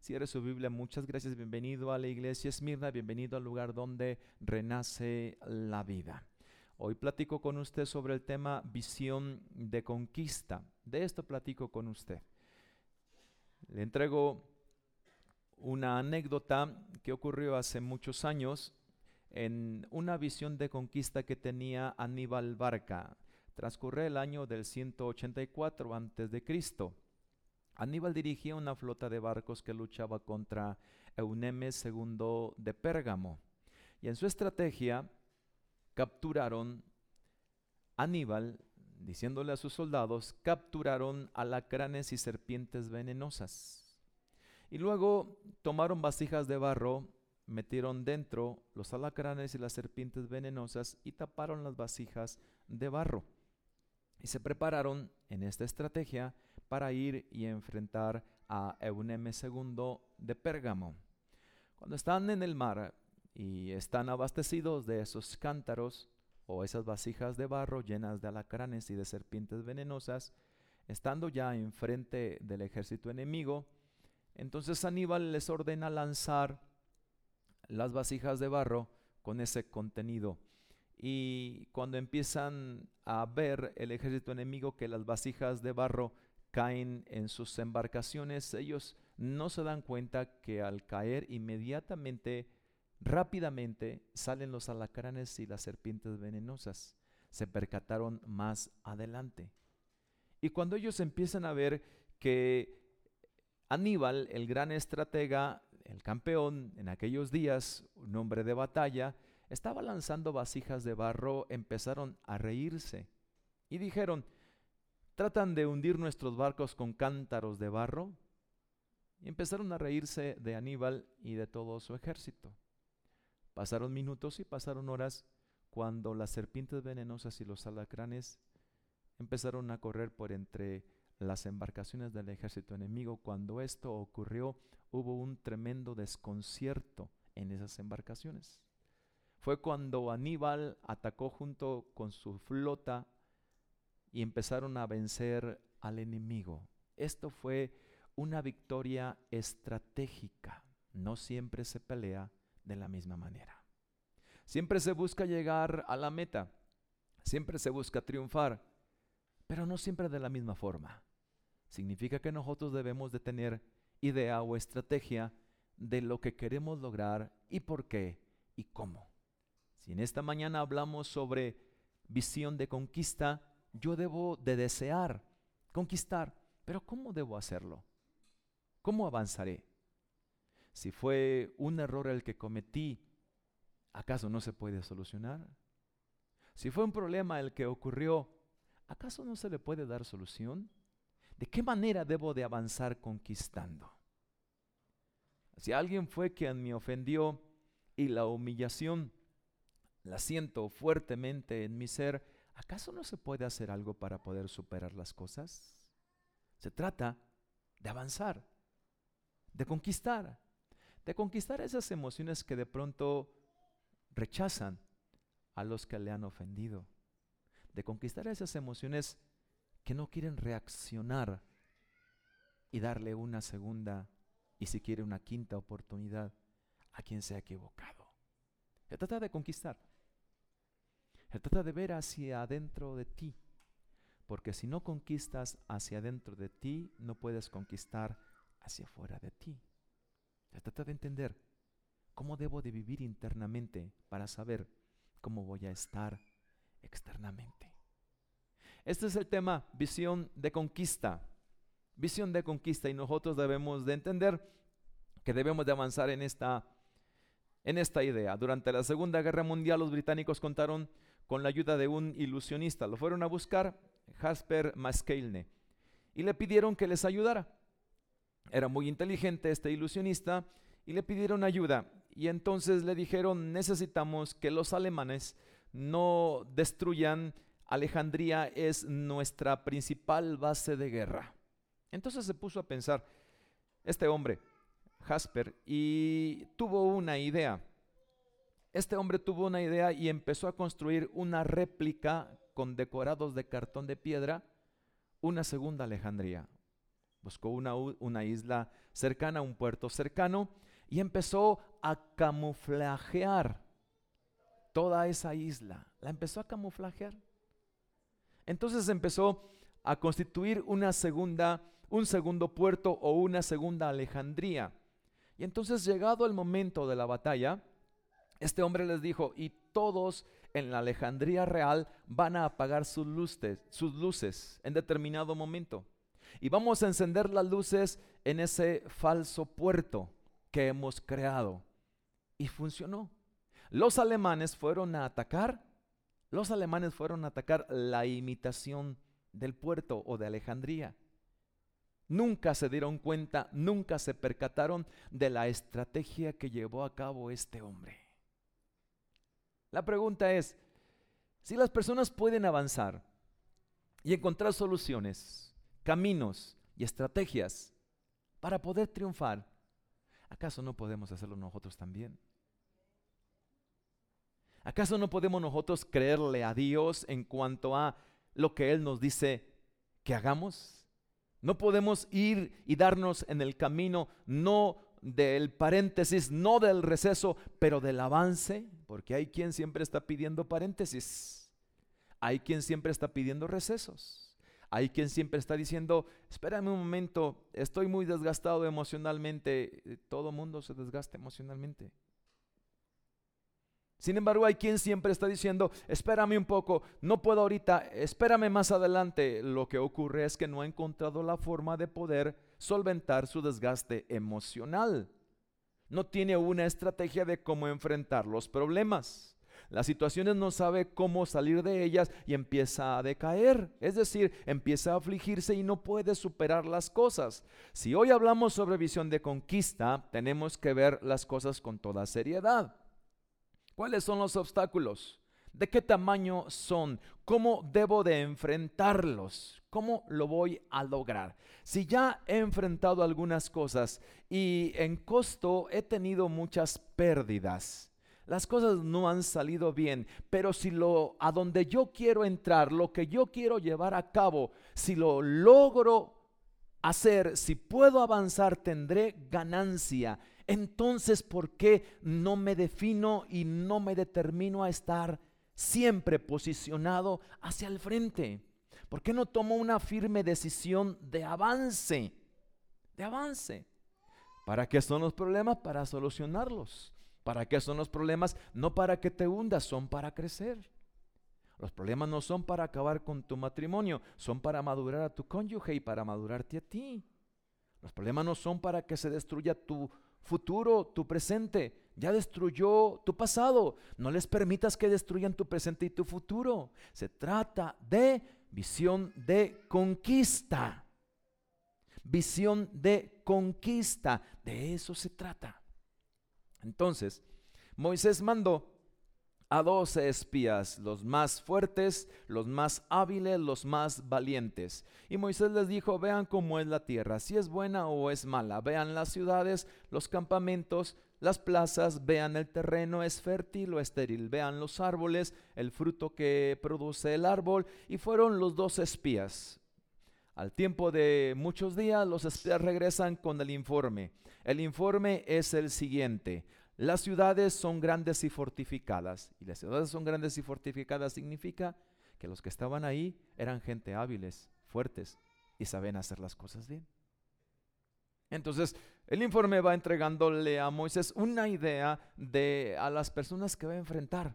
Cierre su Biblia. Muchas gracias. Bienvenido a la iglesia Esmirna. Bienvenido al lugar donde renace la vida. Hoy platico con usted sobre el tema visión de conquista. De esto platico con usted. Le entrego una anécdota que ocurrió hace muchos años en una visión de conquista que tenía Aníbal Barca. Transcurre el año del 184 a.C. Aníbal dirigía una flota de barcos que luchaba contra Eunemes II de Pérgamo. Y en su estrategia capturaron Aníbal, diciéndole a sus soldados, capturaron alacranes y serpientes venenosas. Y luego tomaron vasijas de barro, metieron dentro los alacranes y las serpientes venenosas y taparon las vasijas de barro. Y se prepararon en esta estrategia para ir y enfrentar a Euneme II de Pérgamo. Cuando están en el mar y están abastecidos de esos cántaros o esas vasijas de barro llenas de alacranes y de serpientes venenosas, estando ya enfrente del ejército enemigo, entonces Aníbal les ordena lanzar las vasijas de barro con ese contenido. Y cuando empiezan a ver el ejército enemigo que las vasijas de barro caen en sus embarcaciones, ellos no se dan cuenta que al caer inmediatamente, rápidamente, salen los alacranes y las serpientes venenosas. Se percataron más adelante. Y cuando ellos empiezan a ver que Aníbal, el gran estratega, el campeón en aquellos días, un hombre de batalla, estaba lanzando vasijas de barro, empezaron a reírse y dijeron, Tratan de hundir nuestros barcos con cántaros de barro. Y empezaron a reírse de Aníbal y de todo su ejército. Pasaron minutos y pasaron horas cuando las serpientes venenosas y los alacranes empezaron a correr por entre las embarcaciones del ejército enemigo. Cuando esto ocurrió, hubo un tremendo desconcierto en esas embarcaciones. Fue cuando Aníbal atacó junto con su flota y empezaron a vencer al enemigo. Esto fue una victoria estratégica. No siempre se pelea de la misma manera. Siempre se busca llegar a la meta. Siempre se busca triunfar, pero no siempre de la misma forma. Significa que nosotros debemos de tener idea o estrategia de lo que queremos lograr y por qué y cómo. Si en esta mañana hablamos sobre visión de conquista, yo debo de desear conquistar, pero ¿cómo debo hacerlo? ¿Cómo avanzaré? Si fue un error el que cometí, ¿acaso no se puede solucionar? Si fue un problema el que ocurrió, ¿acaso no se le puede dar solución? ¿De qué manera debo de avanzar conquistando? Si alguien fue quien me ofendió y la humillación la siento fuertemente en mi ser, ¿acaso no se puede hacer algo para poder superar las cosas? Se trata de avanzar, de conquistar, de conquistar esas emociones que de pronto rechazan a los que le han ofendido, de conquistar esas emociones que no quieren reaccionar y darle una segunda y si quiere una quinta oportunidad a quien se ha equivocado. Se trata de conquistar. Se trata de ver hacia adentro de ti. Porque si no conquistas hacia adentro de ti, no puedes conquistar hacia afuera de ti. Se trata de entender cómo debo de vivir internamente para saber cómo voy a estar externamente. Este es el tema, visión de conquista. Visión de conquista y nosotros debemos de entender que debemos de avanzar en esta, en esta idea. Durante la Segunda Guerra Mundial los británicos contaron con la ayuda de un ilusionista. Lo fueron a buscar, Jasper Maskelne, y le pidieron que les ayudara. Era muy inteligente este ilusionista y le pidieron ayuda. Y entonces le dijeron, necesitamos que los alemanes no destruyan Alejandría, es nuestra principal base de guerra. Entonces se puso a pensar este hombre, Jasper, y tuvo una idea. Este hombre tuvo una idea y empezó a construir una réplica con decorados de cartón de piedra, una segunda Alejandría. Buscó una, una isla cercana, un puerto cercano, y empezó a camuflajear toda esa isla. La empezó a camuflajear. Entonces empezó a constituir una segunda, un segundo puerto o una segunda Alejandría. Y entonces llegado el momento de la batalla, este hombre les dijo, y todos en la Alejandría real van a apagar sus luces, sus luces en determinado momento. Y vamos a encender las luces en ese falso puerto que hemos creado. Y funcionó. Los alemanes fueron a atacar, los alemanes fueron a atacar la imitación del puerto o de Alejandría. Nunca se dieron cuenta, nunca se percataron de la estrategia que llevó a cabo este hombre. La pregunta es, si las personas pueden avanzar y encontrar soluciones, caminos y estrategias para poder triunfar, ¿acaso no podemos hacerlo nosotros también? ¿Acaso no podemos nosotros creerle a Dios en cuanto a lo que Él nos dice que hagamos? No podemos ir y darnos en el camino no del paréntesis, no del receso, pero del avance, porque hay quien siempre está pidiendo paréntesis, hay quien siempre está pidiendo recesos, hay quien siempre está diciendo, espérame un momento, estoy muy desgastado emocionalmente, todo mundo se desgasta emocionalmente. Sin embargo, hay quien siempre está diciendo, espérame un poco, no puedo ahorita, espérame más adelante. Lo que ocurre es que no ha encontrado la forma de poder solventar su desgaste emocional. No tiene una estrategia de cómo enfrentar los problemas. Las situaciones no sabe cómo salir de ellas y empieza a decaer. Es decir, empieza a afligirse y no puede superar las cosas. Si hoy hablamos sobre visión de conquista, tenemos que ver las cosas con toda seriedad. ¿Cuáles son los obstáculos? ¿De qué tamaño son? ¿Cómo debo de enfrentarlos? ¿Cómo lo voy a lograr? Si ya he enfrentado algunas cosas y en costo he tenido muchas pérdidas, las cosas no han salido bien, pero si lo a donde yo quiero entrar, lo que yo quiero llevar a cabo, si lo logro hacer, si puedo avanzar, tendré ganancia entonces ¿por qué no me defino y no me determino a estar siempre posicionado hacia el frente? ¿Por qué no tomo una firme decisión de avance? De avance. ¿Para qué son los problemas? Para solucionarlos. ¿Para qué son los problemas? No para que te hundas, son para crecer. Los problemas no son para acabar con tu matrimonio, son para madurar a tu cónyuge y para madurarte a ti. Los problemas no son para que se destruya tu futuro, tu presente. Ya destruyó tu pasado. No les permitas que destruyan tu presente y tu futuro. Se trata de visión de conquista. Visión de conquista. De eso se trata. Entonces, Moisés mandó a doce espías, los más fuertes, los más hábiles, los más valientes. Y Moisés les dijo, vean cómo es la tierra, si es buena o es mala. Vean las ciudades, los campamentos, las plazas, vean el terreno, es fértil o estéril. Vean los árboles, el fruto que produce el árbol. Y fueron los dos espías. Al tiempo de muchos días, los espías regresan con el informe. El informe es el siguiente. Las ciudades son grandes y fortificadas. Y las ciudades son grandes y fortificadas significa que los que estaban ahí eran gente hábiles, fuertes y saben hacer las cosas bien. Entonces, el informe va entregándole a Moisés una idea de a las personas que va a enfrentar.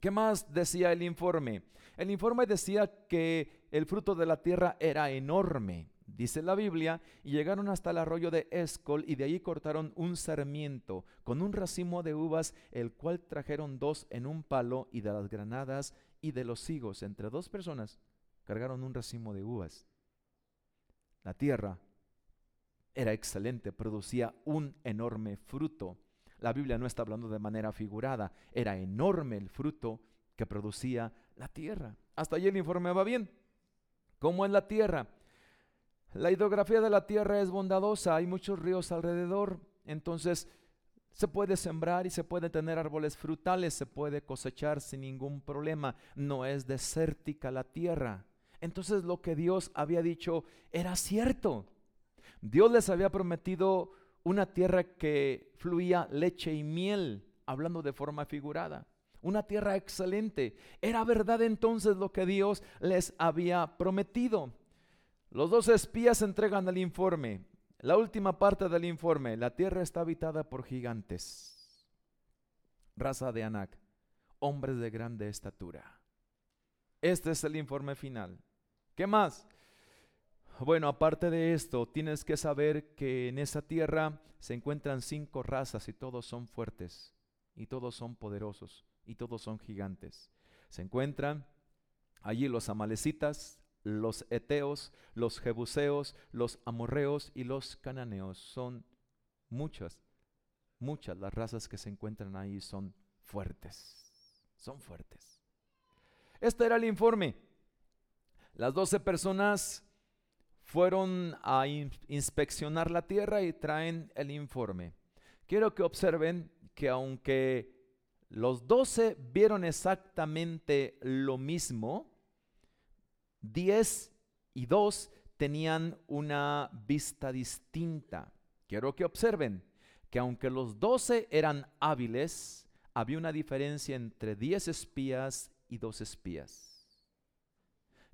¿Qué más decía el informe? El informe decía que el fruto de la tierra era enorme dice la Biblia, y llegaron hasta el arroyo de Escol y de allí cortaron un sarmiento con un racimo de uvas, el cual trajeron dos en un palo y de las granadas y de los higos. Entre dos personas cargaron un racimo de uvas. La tierra era excelente, producía un enorme fruto. La Biblia no está hablando de manera figurada, era enorme el fruto que producía la tierra. Hasta allí el informe va bien. ¿Cómo es la tierra? La hidrografía de la tierra es bondadosa, hay muchos ríos alrededor, entonces se puede sembrar y se puede tener árboles frutales, se puede cosechar sin ningún problema, no es desértica la tierra. Entonces lo que Dios había dicho era cierto. Dios les había prometido una tierra que fluía leche y miel, hablando de forma figurada. Una tierra excelente. Era verdad entonces lo que Dios les había prometido. Los dos espías entregan el informe. La última parte del informe. La tierra está habitada por gigantes. Raza de Anak. Hombres de grande estatura. Este es el informe final. ¿Qué más? Bueno, aparte de esto, tienes que saber que en esa tierra se encuentran cinco razas y todos son fuertes y todos son poderosos y todos son gigantes. Se encuentran allí los amalecitas, los eteos, los jebuseos, los amorreos y los cananeos. Son muchas, muchas las razas que se encuentran ahí son fuertes. Son fuertes. Este era el informe. Las doce personas fueron a inspeccionar la tierra y traen el informe. Quiero que observen que aunque los doce vieron exactamente lo mismo, diez y dos tenían una vista distinta. Quiero que observen que aunque los doce eran hábiles, había una diferencia entre diez espías y dos espías.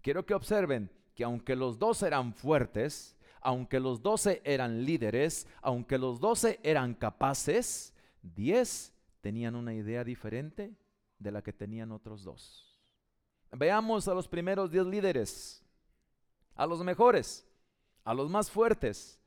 Quiero que observen que aunque los doce eran fuertes, aunque los doce eran líderes, aunque los doce eran capaces, diez tenían una idea diferente de la que tenían otros dos. Veamos a los primeros diez líderes, a los mejores, a los más fuertes,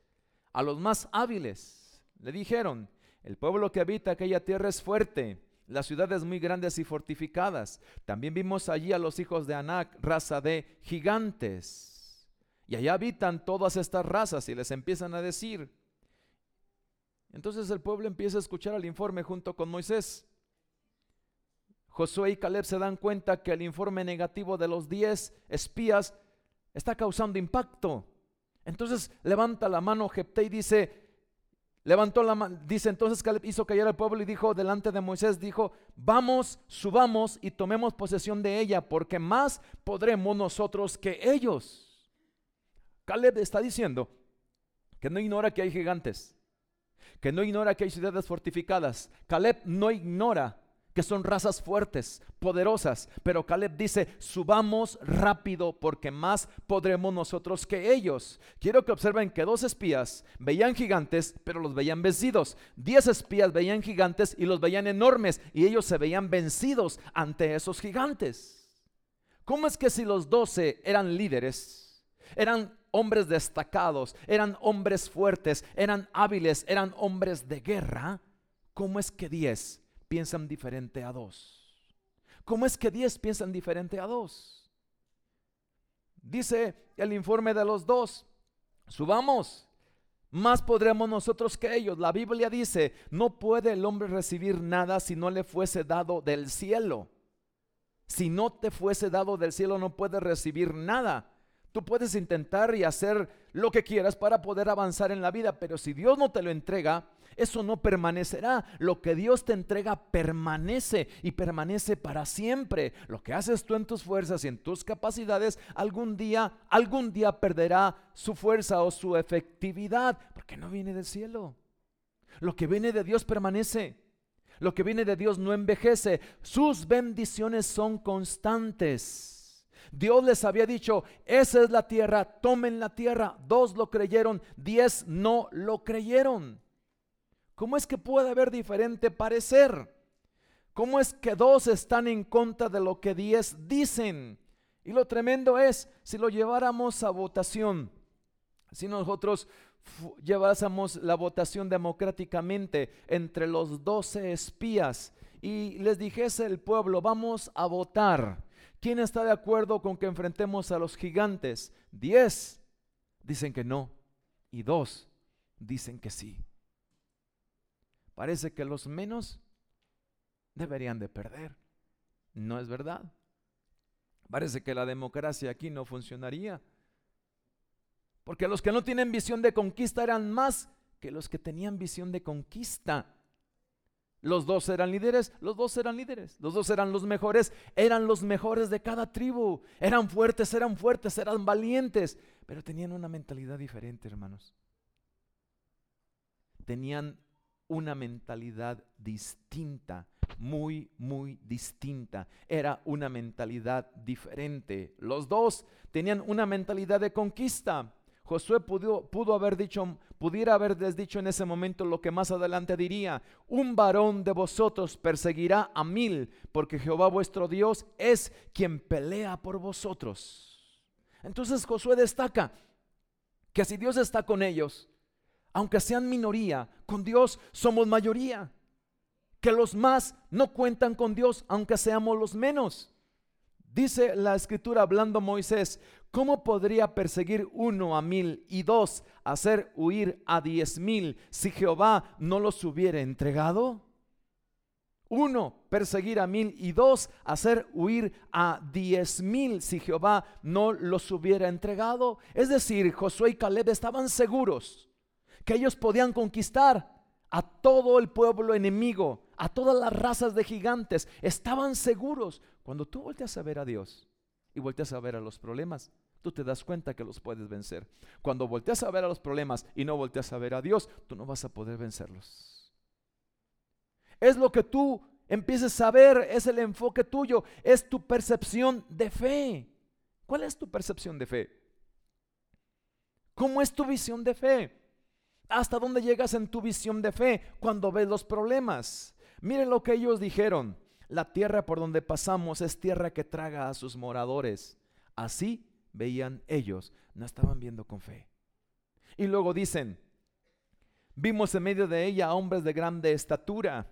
a los más hábiles. Le dijeron, el pueblo que habita aquella tierra es fuerte, las ciudades muy grandes y fortificadas. También vimos allí a los hijos de Anac, raza de gigantes. Y allá habitan todas estas razas y les empiezan a decir. Entonces el pueblo empieza a escuchar el informe junto con Moisés. Josué y Caleb se dan cuenta que el informe negativo de los diez espías está causando impacto. Entonces levanta la mano Jepté y dice, Levantó la mano, dice entonces Caleb hizo callar al pueblo y dijo delante de Moisés, dijo, vamos, subamos y tomemos posesión de ella, porque más podremos nosotros que ellos. Caleb está diciendo que no ignora que hay gigantes, que no ignora que hay ciudades fortificadas. Caleb no ignora que son razas fuertes, poderosas. Pero Caleb dice, subamos rápido porque más podremos nosotros que ellos. Quiero que observen que dos espías veían gigantes, pero los veían vencidos. Diez espías veían gigantes y los veían enormes y ellos se veían vencidos ante esos gigantes. ¿Cómo es que si los doce eran líderes, eran hombres destacados, eran hombres fuertes, eran hábiles, eran hombres de guerra, ¿cómo es que diez piensan diferente a dos? ¿Cómo es que diez piensan diferente a dos? Dice el informe de los dos, subamos, más podremos nosotros que ellos. La Biblia dice, no puede el hombre recibir nada si no le fuese dado del cielo. Si no te fuese dado del cielo, no puedes recibir nada. Tú puedes intentar y hacer lo que quieras para poder avanzar en la vida, pero si Dios no te lo entrega, eso no permanecerá. Lo que Dios te entrega permanece y permanece para siempre. Lo que haces tú en tus fuerzas y en tus capacidades, algún día, algún día perderá su fuerza o su efectividad, porque no viene del cielo. Lo que viene de Dios permanece. Lo que viene de Dios no envejece. Sus bendiciones son constantes. Dios les había dicho, esa es la tierra, tomen la tierra. Dos lo creyeron, diez no lo creyeron. ¿Cómo es que puede haber diferente parecer? ¿Cómo es que dos están en contra de lo que diez dicen? Y lo tremendo es, si lo lleváramos a votación, si nosotros llevásemos la votación democráticamente entre los doce espías y les dijese el pueblo, vamos a votar ¿Quién está de acuerdo con que enfrentemos a los gigantes? Diez dicen que no y dos dicen que sí. Parece que los menos deberían de perder. No es verdad. Parece que la democracia aquí no funcionaría. Porque los que no tienen visión de conquista eran más que los que tenían visión de conquista. Los dos eran líderes, los dos eran líderes, los dos eran los mejores, eran los mejores de cada tribu, eran fuertes, eran fuertes, eran valientes, pero tenían una mentalidad diferente, hermanos. tenían una mentalidad distinta, muy, muy distinta. Era una mentalidad diferente. Los dos tenían una mentalidad de conquista. Josué pudo, pudo haber dicho, pudiera haberles dicho en ese momento lo que más adelante diría, un varón de vosotros perseguirá a mil, porque Jehová vuestro Dios es quien pelea por vosotros. Entonces Josué destaca que si Dios está con ellos, aunque sean minoría, con Dios somos mayoría. Que los más no cuentan con Dios, aunque seamos los menos. Dice la escritura hablando Moisés, ¿cómo podría perseguir uno a mil y dos hacer huir a diez mil si Jehová no los hubiera entregado? Uno, perseguir a mil y dos, hacer huir a diez mil si Jehová no los hubiera entregado. Es decir, Josué y Caleb estaban seguros que ellos podían conquistar a todo el pueblo enemigo, a todas las razas de gigantes. Estaban seguros. Cuando tú volteas a ver a Dios y volteas a ver a los problemas, tú te das cuenta que los puedes vencer. Cuando volteas a ver a los problemas y no volteas a ver a Dios, tú no vas a poder vencerlos. Es lo que tú empieces a ver, es el enfoque tuyo, es tu percepción de fe. ¿Cuál es tu percepción de fe? ¿Cómo es tu visión de fe? ¿Hasta dónde llegas en tu visión de fe cuando ves los problemas? Miren lo que ellos dijeron. La tierra por donde pasamos es tierra que traga a sus moradores. Así veían ellos, no estaban viendo con fe. Y luego dicen, vimos en medio de ella hombres de grande estatura,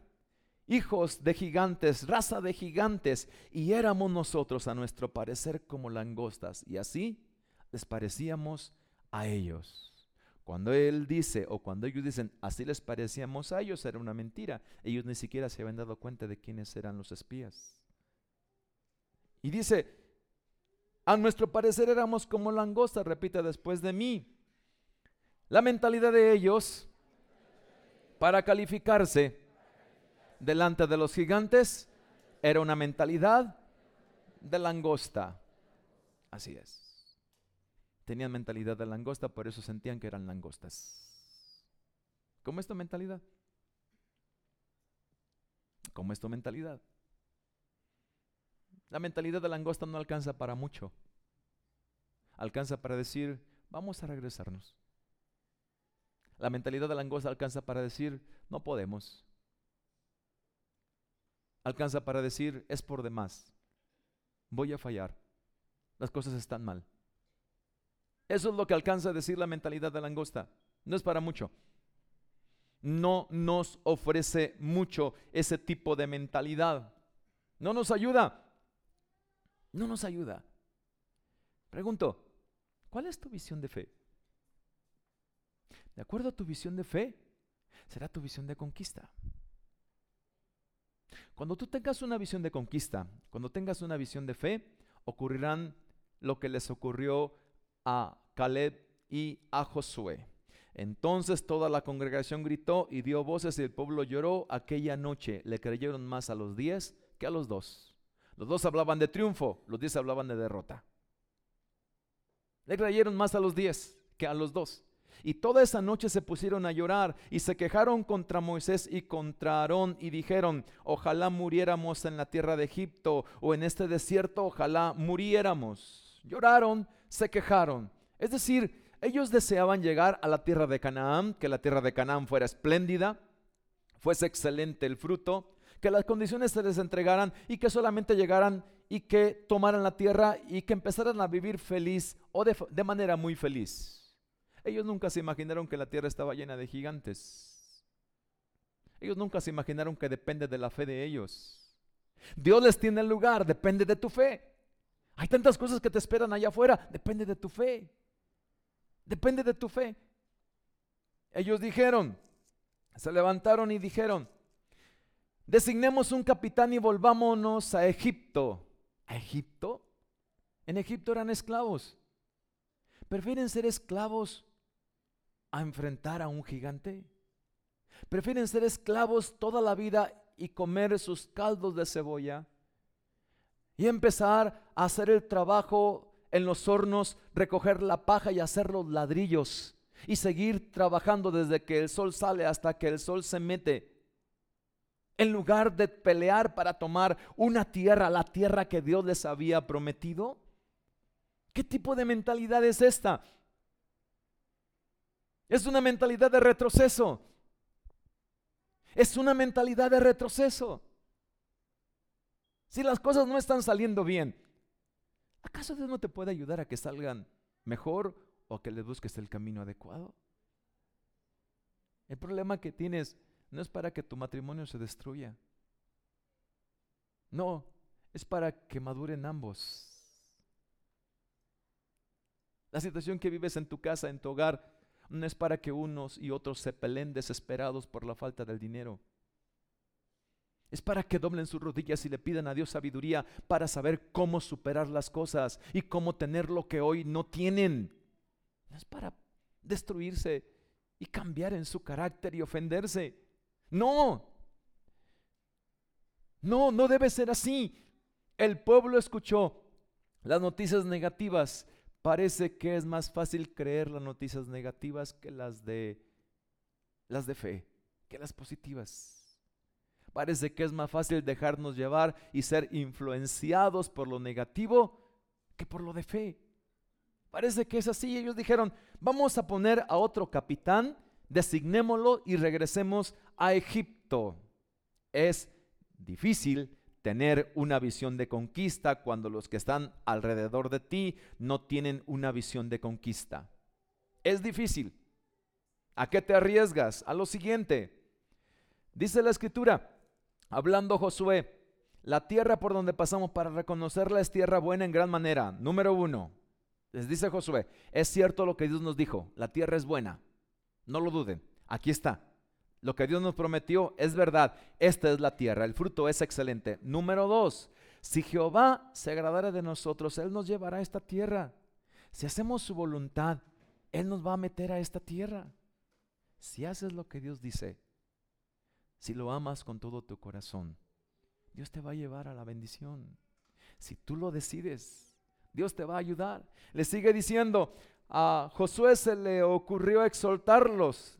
hijos de gigantes, raza de gigantes, y éramos nosotros a nuestro parecer como langostas, y así les parecíamos a ellos. Cuando él dice o cuando ellos dicen así les parecíamos a ellos, era una mentira. Ellos ni siquiera se habían dado cuenta de quiénes eran los espías. Y dice, a nuestro parecer éramos como langostas, repite después de mí. La mentalidad de ellos para calificarse delante de los gigantes era una mentalidad de langosta. Así es. Tenían mentalidad de langosta, por eso sentían que eran langostas. ¿Cómo es tu mentalidad? ¿Cómo es tu mentalidad? La mentalidad de langosta no alcanza para mucho. Alcanza para decir, vamos a regresarnos. La mentalidad de langosta alcanza para decir, no podemos. Alcanza para decir, es por demás. Voy a fallar. Las cosas están mal. Eso es lo que alcanza a decir la mentalidad de langosta. No es para mucho. No nos ofrece mucho ese tipo de mentalidad. No nos ayuda. No nos ayuda. Pregunto, ¿cuál es tu visión de fe? De acuerdo a tu visión de fe, será tu visión de conquista. Cuando tú tengas una visión de conquista, cuando tengas una visión de fe, ocurrirán lo que les ocurrió a Caleb y a Josué. Entonces toda la congregación gritó y dio voces y el pueblo lloró aquella noche. Le creyeron más a los diez que a los dos. Los dos hablaban de triunfo, los diez hablaban de derrota. Le creyeron más a los diez que a los dos. Y toda esa noche se pusieron a llorar y se quejaron contra Moisés y contra Aarón y dijeron, ojalá muriéramos en la tierra de Egipto o en este desierto, ojalá muriéramos. Lloraron se quejaron. Es decir, ellos deseaban llegar a la tierra de Canaán, que la tierra de Canaán fuera espléndida, fuese excelente el fruto, que las condiciones se les entregaran y que solamente llegaran y que tomaran la tierra y que empezaran a vivir feliz o de, manera muy feliz. Ellos nunca se imaginaron que la tierra estaba llena de gigantes. Ellos nunca se imaginaron que depende de la fe de ellos. Dios les tiene el lugar, depende de tu fe. Hay tantas cosas que te esperan allá afuera. Depende de tu fe. Depende de tu fe. Ellos dijeron, se levantaron y dijeron, designemos un capitán y volvámonos a Egipto. ¿A Egipto? En Egipto eran esclavos. ¿Prefieren ser esclavos a enfrentar a un gigante? ¿Prefieren ser esclavos toda la vida y comer sus caldos de cebolla? Y empezar a hacer el trabajo en los hornos, recoger la paja y hacer los ladrillos. y seguir trabajando desde que el sol sale hasta que el sol se mete. En lugar de pelear para tomar una tierra, la tierra que Dios les había prometido. ¿Qué tipo de mentalidad es esta? Es una mentalidad de retroceso. Es una mentalidad de retroceso. Si las cosas no están saliendo bien, ¿acaso Dios no te puede ayudar a que salgan mejor o que le busques el camino adecuado. El problema que tienes no es para que tu matrimonio se destruya. No, es para que maduren ambos. La situación que vives en tu casa, en tu hogar, no es para que unos y otros se peleen desesperados por la falta del dinero. Es para que doblen sus rodillas y le pidan a Dios sabiduría para saber cómo superar las cosas y cómo tener lo que hoy no tienen. No es para destruirse y cambiar en su carácter y ofenderse. No. No, no debe ser así. El pueblo escuchó las noticias negativas. Parece que es más fácil creer las noticias negativas que las de las de fe, que las positivas. Parece que es más fácil dejarnos llevar y ser influenciados por lo negativo que por lo de fe. Parece que es así. Ellos dijeron, vamos a poner a otro capitán, designémoslo y regresemos a Egipto. Es difícil tener una visión de conquista cuando los que están alrededor de ti no tienen una visión de conquista. Es difícil. ¿A qué te arriesgas? A lo siguiente. Dice la escritura, hablando Josué, la tierra por donde pasamos para reconocerla es tierra buena en gran manera. Número uno, les dice Josué, es cierto lo que Dios nos dijo, la tierra es buena, no lo duden, aquí está. Lo que Dios nos prometió es verdad, esta es la tierra, el fruto es excelente. Número dos, si Jehová se agradara de nosotros, Él nos llevará a esta tierra. Si hacemos su voluntad, Él nos va a meter a esta tierra. Si haces lo que Dios dice, si lo amas con todo tu corazón, Dios te va a llevar a la bendición. Si tú lo decides, Dios te va a ayudar. Le sigue diciendo, a Josué se le ocurrió exhortarlos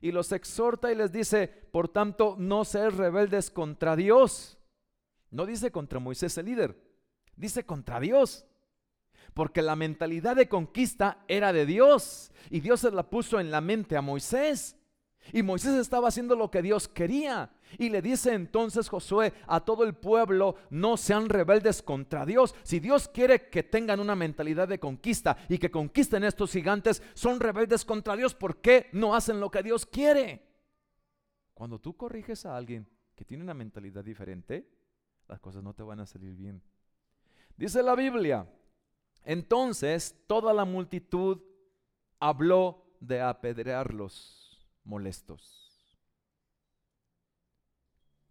y los exhorta y les dice, por tanto, no seas rebeldes contra Dios. No dice contra Moisés el líder, dice contra Dios. Porque la mentalidad de conquista era de Dios y Dios se la puso en la mente a Moisés. Y Moisés estaba haciendo lo que Dios quería. Y le dice entonces Josué a todo el pueblo, no sean rebeldes contra Dios. Si Dios quiere que tengan una mentalidad de conquista y que conquisten estos gigantes, son rebeldes contra Dios. ¿Por qué no hacen lo que Dios quiere? Cuando tú corriges a alguien que tiene una mentalidad diferente, las cosas no te van a salir bien. Dice la Biblia, entonces toda la multitud habló de apedrearlos molestos.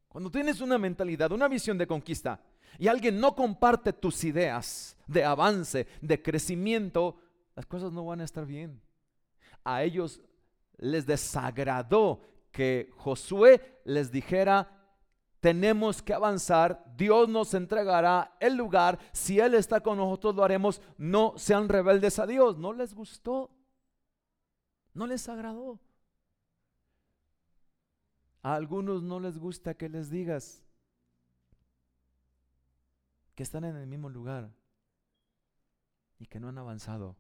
Cuando tienes una mentalidad, una visión de conquista y alguien no comparte tus ideas de avance, de crecimiento, las cosas no van a estar bien. A ellos les desagradó que Josué les dijera, tenemos que avanzar, Dios nos entregará el lugar, si Él está con nosotros lo haremos, no sean rebeldes a Dios. No les gustó, no les agradó. A algunos no les gusta que les digas que están en el mismo lugar y que no han avanzado,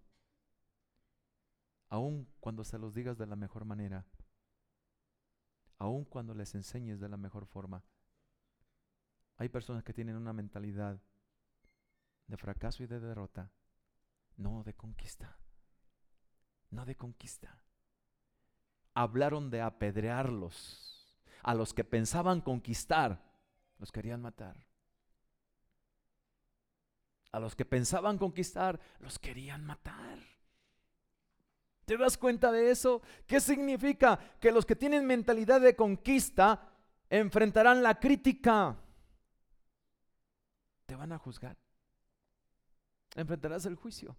aun cuando se los digas de la mejor manera, aun cuando les enseñes de la mejor forma. Hay personas que tienen una mentalidad de fracaso y de derrota, no de conquista, no de conquista. Hablaron de apedrearlos a los que pensaban conquistar, los querían matar. A los que pensaban conquistar, los querían matar. ¿Te das cuenta de eso? ¿Qué significa? Que los que tienen mentalidad de conquista enfrentarán la crítica. Te van a juzgar. Enfrentarás el juicio.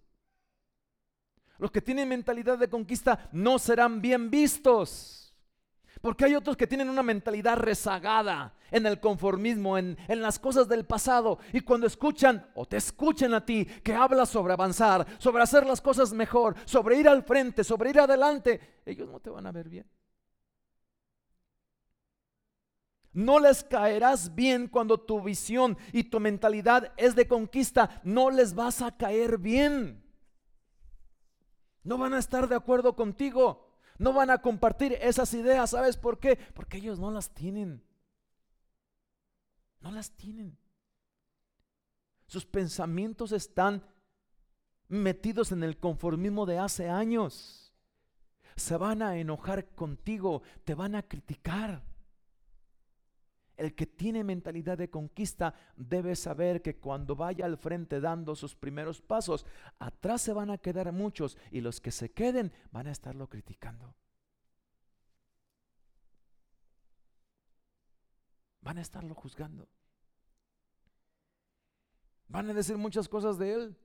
Los que tienen mentalidad de conquista no serán bien vistos. Porque hay otros que tienen una mentalidad rezagada en el conformismo, en, en, las cosas del pasado. Y cuando escuchan o te escuchan a ti que hablas sobre avanzar, sobre hacer las cosas mejor, sobre ir al frente, sobre ir adelante, ellos no te van a ver bien. No les caerás bien cuando tu visión y tu mentalidad es de conquista. No les vas a caer bien. No van a estar de acuerdo contigo. No van a compartir esas ideas. ¿Sabes por qué? Porque ellos no las tienen. No las tienen. Sus pensamientos están metidos en el conformismo de hace años. Se van a enojar contigo, te van a criticar. El que tiene mentalidad de conquista debe saber que cuando vaya al frente dando sus primeros pasos, atrás se van a quedar muchos y los que se queden van a estarlo criticando. Van a estarlo juzgando. Van a decir muchas cosas de él.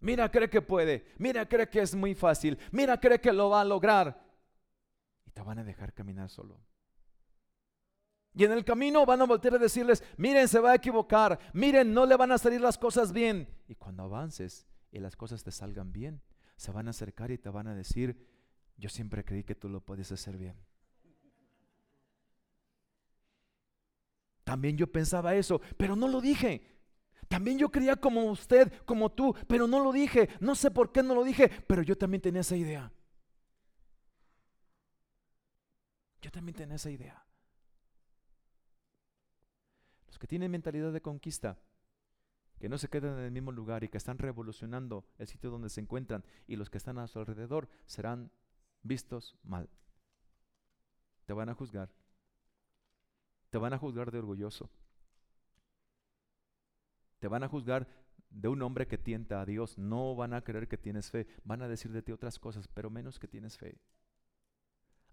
Mira, cree que puede. Mira, cree que es muy fácil. Mira, cree que lo va a lograr. Y te van a dejar caminar solo. Y en el camino van a voltear a decirles, miren, se va a equivocar, miren, no le van a salir las cosas bien. Y cuando avances y las cosas te salgan bien, se van a acercar y te van a decir, yo siempre creí que tú lo puedes hacer bien. También yo pensaba eso, pero no lo dije. También yo creía como usted, como tú, pero no lo dije. No sé por qué no lo dije, pero yo también tenía esa idea. Yo también tenía esa idea que tienen mentalidad de conquista, que no se quedan en el mismo lugar y que están revolucionando el sitio donde se encuentran y los que están a su alrededor serán vistos mal. Te van a juzgar. Te van a juzgar de orgulloso. Te van a juzgar de un hombre que tienta a Dios. No van a creer que tienes fe. Van a decir de ti otras cosas, pero menos que tienes fe.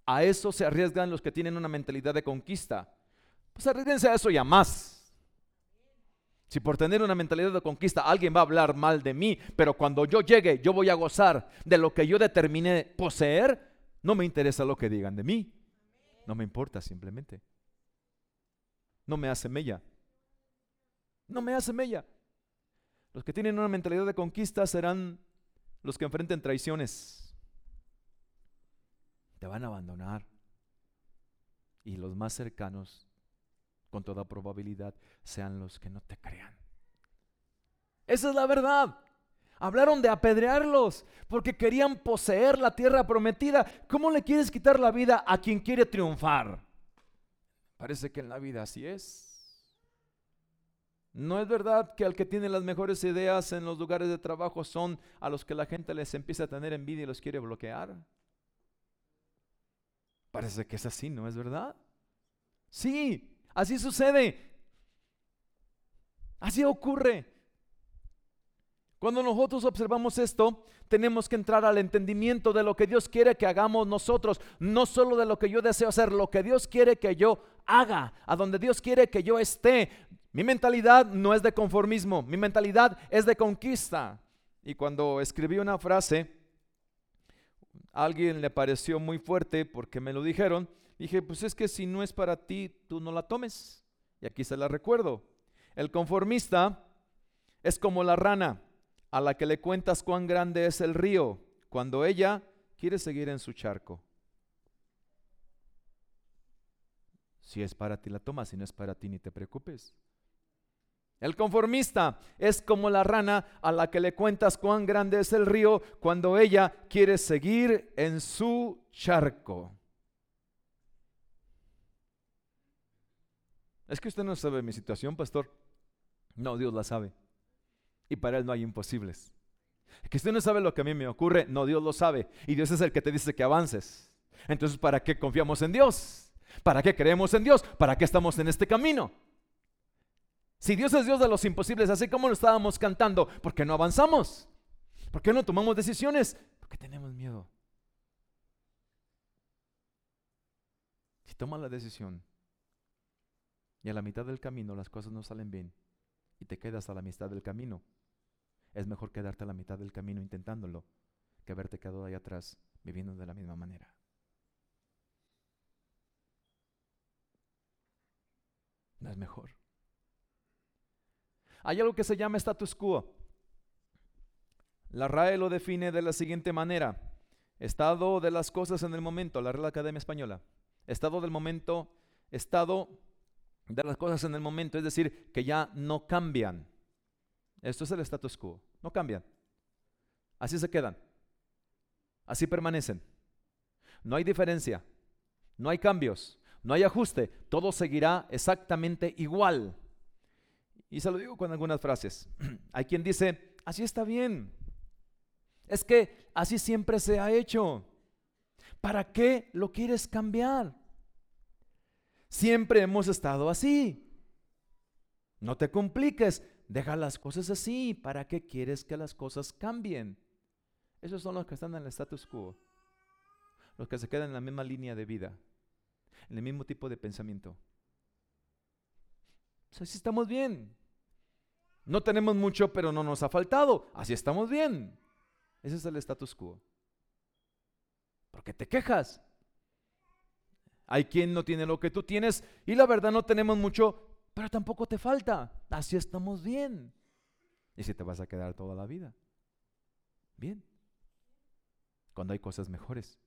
A eso se arriesgan los que tienen una mentalidad de conquista. Pues arriesguense a eso y a más. Si por tener una mentalidad de conquista alguien va a hablar mal de mí, pero cuando yo llegue yo voy a gozar de lo que yo determiné poseer, no me interesa lo que digan de mí. No me importa simplemente. No me hace mella. No me hace mella. Los que tienen una mentalidad de conquista serán los que enfrenten traiciones. Te van a abandonar. Y los más cercanos con toda probabilidad sean los que no te crean. Esa es la verdad. Hablaron de apedrearlos porque querían poseer la tierra prometida. ¿Cómo le quieres quitar la vida a quien quiere triunfar? Parece que en la vida así es. No es verdad que al que tiene las mejores ideas en los lugares de trabajo son a los que la gente les empieza a tener envidia y los quiere bloquear. Parece que es así, ¿no es verdad? Sí, Así sucede. Así ocurre. Cuando nosotros observamos esto, tenemos que entrar al entendimiento de lo que Dios quiere que hagamos nosotros, no solo de lo que yo deseo hacer, lo que Dios quiere que yo haga, a donde Dios quiere que yo esté. Mi mentalidad no es de conformismo, mi mentalidad es de conquista. Y cuando escribí una frase, a alguien le pareció muy fuerte porque me lo dijeron, Dije, pues es que si no es para ti, tú no la tomes. Y aquí se la recuerdo. El conformista es como la rana a la que le cuentas cuán grande es el río cuando ella quiere seguir en su charco. Si es para ti, la tomas. Si no es para ti, ni te preocupes. El conformista es como la rana a la que le cuentas cuán grande es el río cuando ella quiere seguir en su charco. Es que usted no sabe mi situación, pastor. No, Dios la sabe. Y para Él no hay imposibles. Es que usted no sabe lo que a mí me ocurre. No, Dios lo sabe. Y Dios es el que te dice que avances. Entonces, ¿para qué confiamos en Dios? ¿Para qué creemos en Dios? ¿Para qué estamos en este camino? Si Dios es Dios de los imposibles, así como lo estábamos cantando, ¿por qué no avanzamos? ¿Por qué no tomamos decisiones? Porque tenemos miedo. Si tomas la decisión y a la mitad del camino las cosas no salen bien y te quedas a la mitad del camino. Es mejor quedarte a la mitad del camino intentándolo que haberte quedado ahí atrás viviendo de la misma manera. No es mejor. Hay algo que se llama status quo. La RAE lo define de la siguiente manera. Estado de las cosas en el momento, la Real Academia Española. Estado del momento, estado de las cosas en el momento, es decir, que ya no cambian. Esto es el status quo, no cambian. Así se quedan. Así permanecen. No hay diferencia, no hay cambios, no hay ajuste, todo seguirá exactamente igual. Y se lo digo con algunas frases. hay quien dice, así está bien. Es que así siempre se ha hecho. ¿Para qué lo quieres cambiar? Siempre hemos estado así. No te compliques, deja las cosas así. ¿Para qué quieres que las cosas cambien? Esos son los que están en el status quo. Los que se quedan en la misma línea de vida, en el mismo tipo de pensamiento. así estamos bien. No tenemos mucho, pero no nos ha faltado. Así estamos bien. Ese es el status quo. Porque te quejas. Hay quien no tiene lo que tú tienes y la verdad no tenemos mucho, pero tampoco te falta. Así estamos bien. Y si te vas a quedar toda la vida. Bien. Cuando hay cosas mejores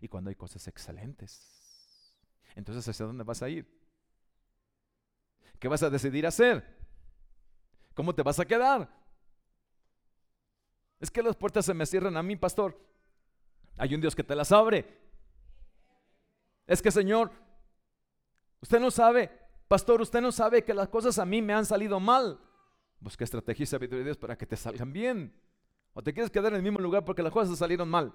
y cuando hay cosas excelentes. Entonces, ¿hacia dónde vas a ir? ¿Qué vas a decidir hacer? ¿Cómo te vas a quedar? Es que las puertas se me cierran a mí, pastor. Hay un Dios que te las abre. Es que, Señor, usted no sabe, pastor, usted no sabe que las cosas a mí me han salido mal. Busca estrategia y sabiduría de Dios para que te salgan bien. O te quieres quedar en el mismo lugar porque las cosas salieron mal.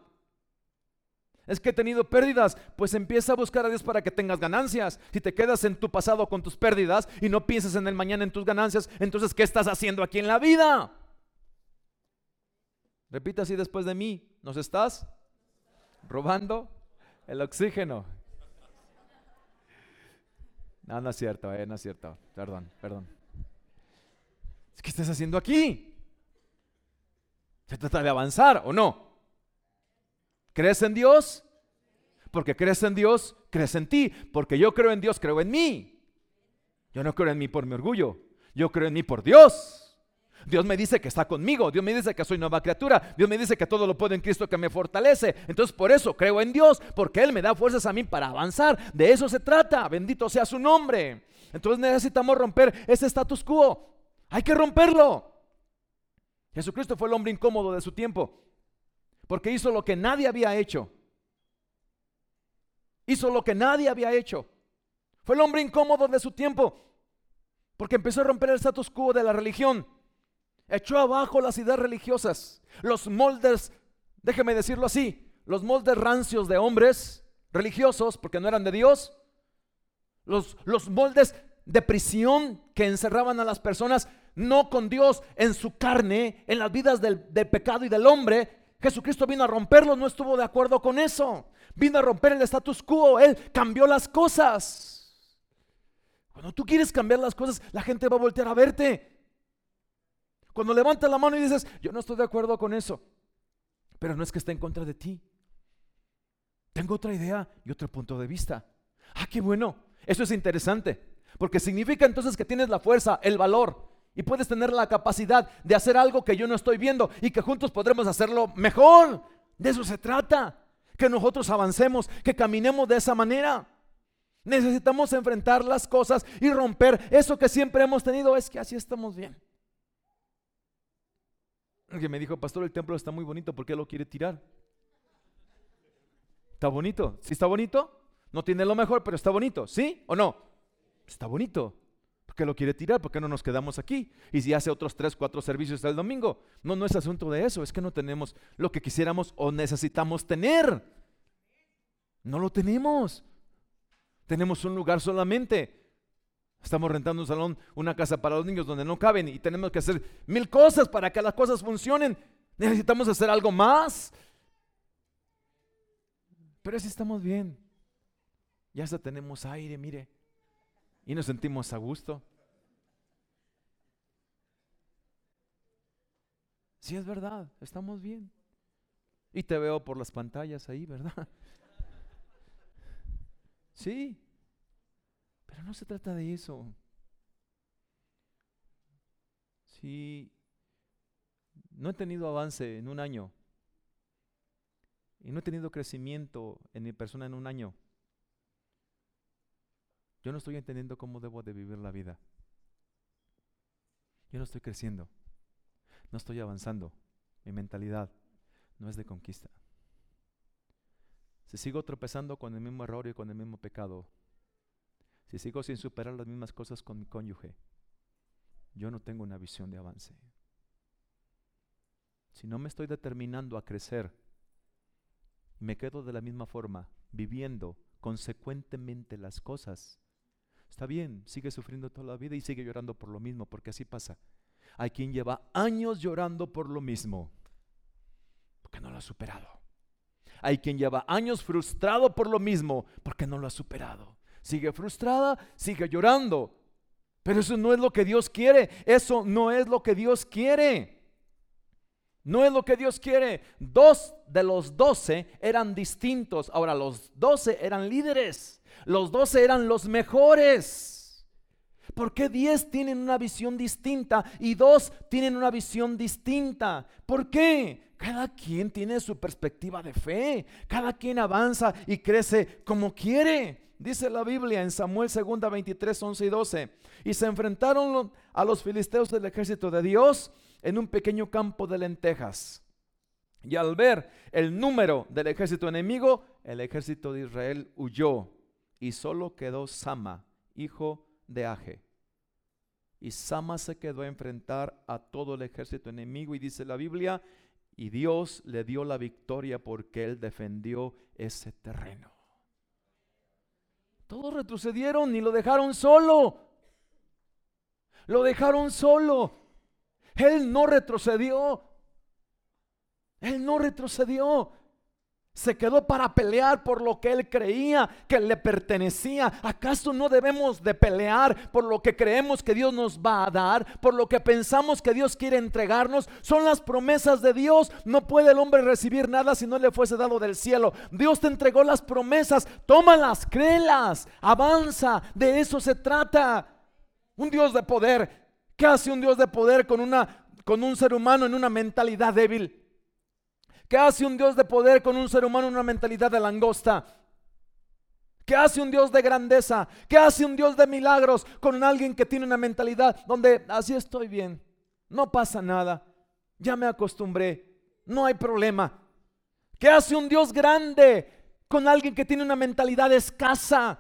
Es que he tenido pérdidas, pues empieza a buscar a Dios para que tengas ganancias. Si te quedas en tu pasado con tus pérdidas y no piensas en el mañana en tus ganancias, entonces ¿qué estás haciendo aquí en la vida? Repita así después de mí, ¿nos estás robando el oxígeno? No, no es cierto, eh, no es cierto. Perdón, perdón. ¿Qué estás haciendo aquí? ¿Se trata de avanzar o no? ¿Crees en Dios? Porque crees en Dios, crees en ti. Porque yo creo en Dios, creo en mí. Yo no creo en mí por mi orgullo. Yo creo en mí por Dios. Dios me dice que está conmigo, Dios me dice que soy nueva criatura, Dios me dice que todo lo puedo en Cristo que me fortalece. Entonces por eso creo en Dios, porque Él me da fuerzas a mí para avanzar. De eso se trata, bendito sea su nombre. Entonces necesitamos romper ese status quo. Hay que romperlo. Jesucristo fue el hombre incómodo de su tiempo, porque hizo lo que nadie había hecho. Hizo lo que nadie había hecho. Fue el hombre incómodo de su tiempo, porque empezó a romper el status quo de la religión echó abajo las ideas religiosas, los moldes, déjeme decirlo así, los moldes rancios de hombres religiosos, porque no eran de Dios, los, los moldes de prisión que encerraban a las personas, no con Dios en su carne, en las vidas del, del pecado y del hombre. Jesucristo vino a romperlo, no estuvo de acuerdo con eso. Vino a romper el status quo, Él cambió las cosas. Cuando tú quieres cambiar las cosas, la gente va a voltear a verte. Cuando levantas la mano y dices, yo no estoy de acuerdo con eso, pero no es que esté en contra de ti. Tengo otra idea y otro punto de vista. Ah, qué bueno. Eso es interesante, porque significa entonces que tienes la fuerza, el valor y puedes tener la capacidad de hacer algo que yo no estoy viendo y que juntos podremos hacerlo mejor. De eso se trata, que nosotros avancemos, que caminemos de esa manera. Necesitamos enfrentar las cosas y romper eso que siempre hemos tenido. Es que así estamos bien que me dijo, pastor, el templo está muy bonito, ¿por qué lo quiere tirar? ¿Está bonito? ¿Sí está bonito? No tiene lo mejor, pero está bonito, ¿sí o no? Está bonito. ¿Por qué lo quiere tirar? ¿Por qué no nos quedamos aquí? Y si hace otros tres, cuatro servicios el domingo. No, no es asunto de eso, es que no tenemos lo que quisiéramos o necesitamos tener. No lo tenemos. Tenemos un lugar solamente. Estamos rentando un salón, una casa para los niños donde no caben y tenemos que hacer mil cosas para que las cosas funcionen. Necesitamos hacer algo más. Pero si estamos bien. Ya hasta tenemos aire, mire. Y nos sentimos a gusto. Sí, es verdad, estamos bien. Y te veo por las pantallas ahí, ¿verdad? Sí, Pero no se trata de eso. Si no he tenido avance en un año y no he tenido crecimiento en mi persona en un año, yo no estoy entendiendo cómo debo de vivir la vida. Yo no estoy creciendo, no estoy avanzando. Mi mentalidad no es de conquista. Si sigo tropezando con el mismo error y con el mismo pecado, si sigo sin superar las mismas cosas con mi cónyuge, yo no tengo una visión de avance. Si no me estoy determinando a crecer, me quedo de la misma forma, viviendo consecuentemente las cosas, está bien, sigue sufriendo toda la vida y sigue llorando por lo mismo, porque así pasa. Hay quien lleva años llorando por lo mismo, porque no lo ha superado. Hay quien lleva años frustrado por lo mismo, porque no lo ha superado. Sigue frustrada, sigue llorando. Pero eso no es lo que Dios quiere. Eso no es lo que Dios quiere. No es lo que Dios quiere. Dos de los doce eran distintos. Ahora, los doce eran líderes. Los doce eran los mejores. ¿Por qué diez tienen una visión distinta y dos tienen una visión distinta? ¿Por qué? Cada quien tiene su perspectiva de fe. Cada quien avanza y crece como quiere. Dice la Biblia en Samuel 2, 23, 11 y 12. Y se enfrentaron a los filisteos del ejército de Dios en un pequeño campo de lentejas. Y al ver el número del ejército enemigo, el ejército de Israel huyó y solo quedó Sama, hijo de Aje. Y Sama se quedó a enfrentar a todo el ejército enemigo y dice la Biblia, y Dios le dio la victoria porque él defendió ese terreno. Todos retrocedieron y lo dejaron solo. Lo dejaron solo. Él no retrocedió. Él no retrocedió se quedó para pelear por lo que él creía que le pertenecía. ¿Acaso no debemos de pelear por lo que creemos que Dios nos va a dar, por lo que pensamos que Dios quiere entregarnos? Son las promesas de Dios. No puede el hombre recibir nada si no le fuese dado del cielo. Dios te entregó las promesas, tómalas, créelas, avanza, de eso se trata. Un Dios de poder. ¿Qué hace un Dios de poder con una con un ser humano en una mentalidad débil? ¿Qué hace un Dios de poder con un ser humano en una mentalidad de langosta? ¿Qué hace un Dios de grandeza? ¿Qué hace un Dios de milagros con alguien que tiene una mentalidad donde así estoy bien? No pasa nada. Ya me acostumbré. No hay problema. ¿Qué hace un Dios grande con alguien que tiene una mentalidad escasa?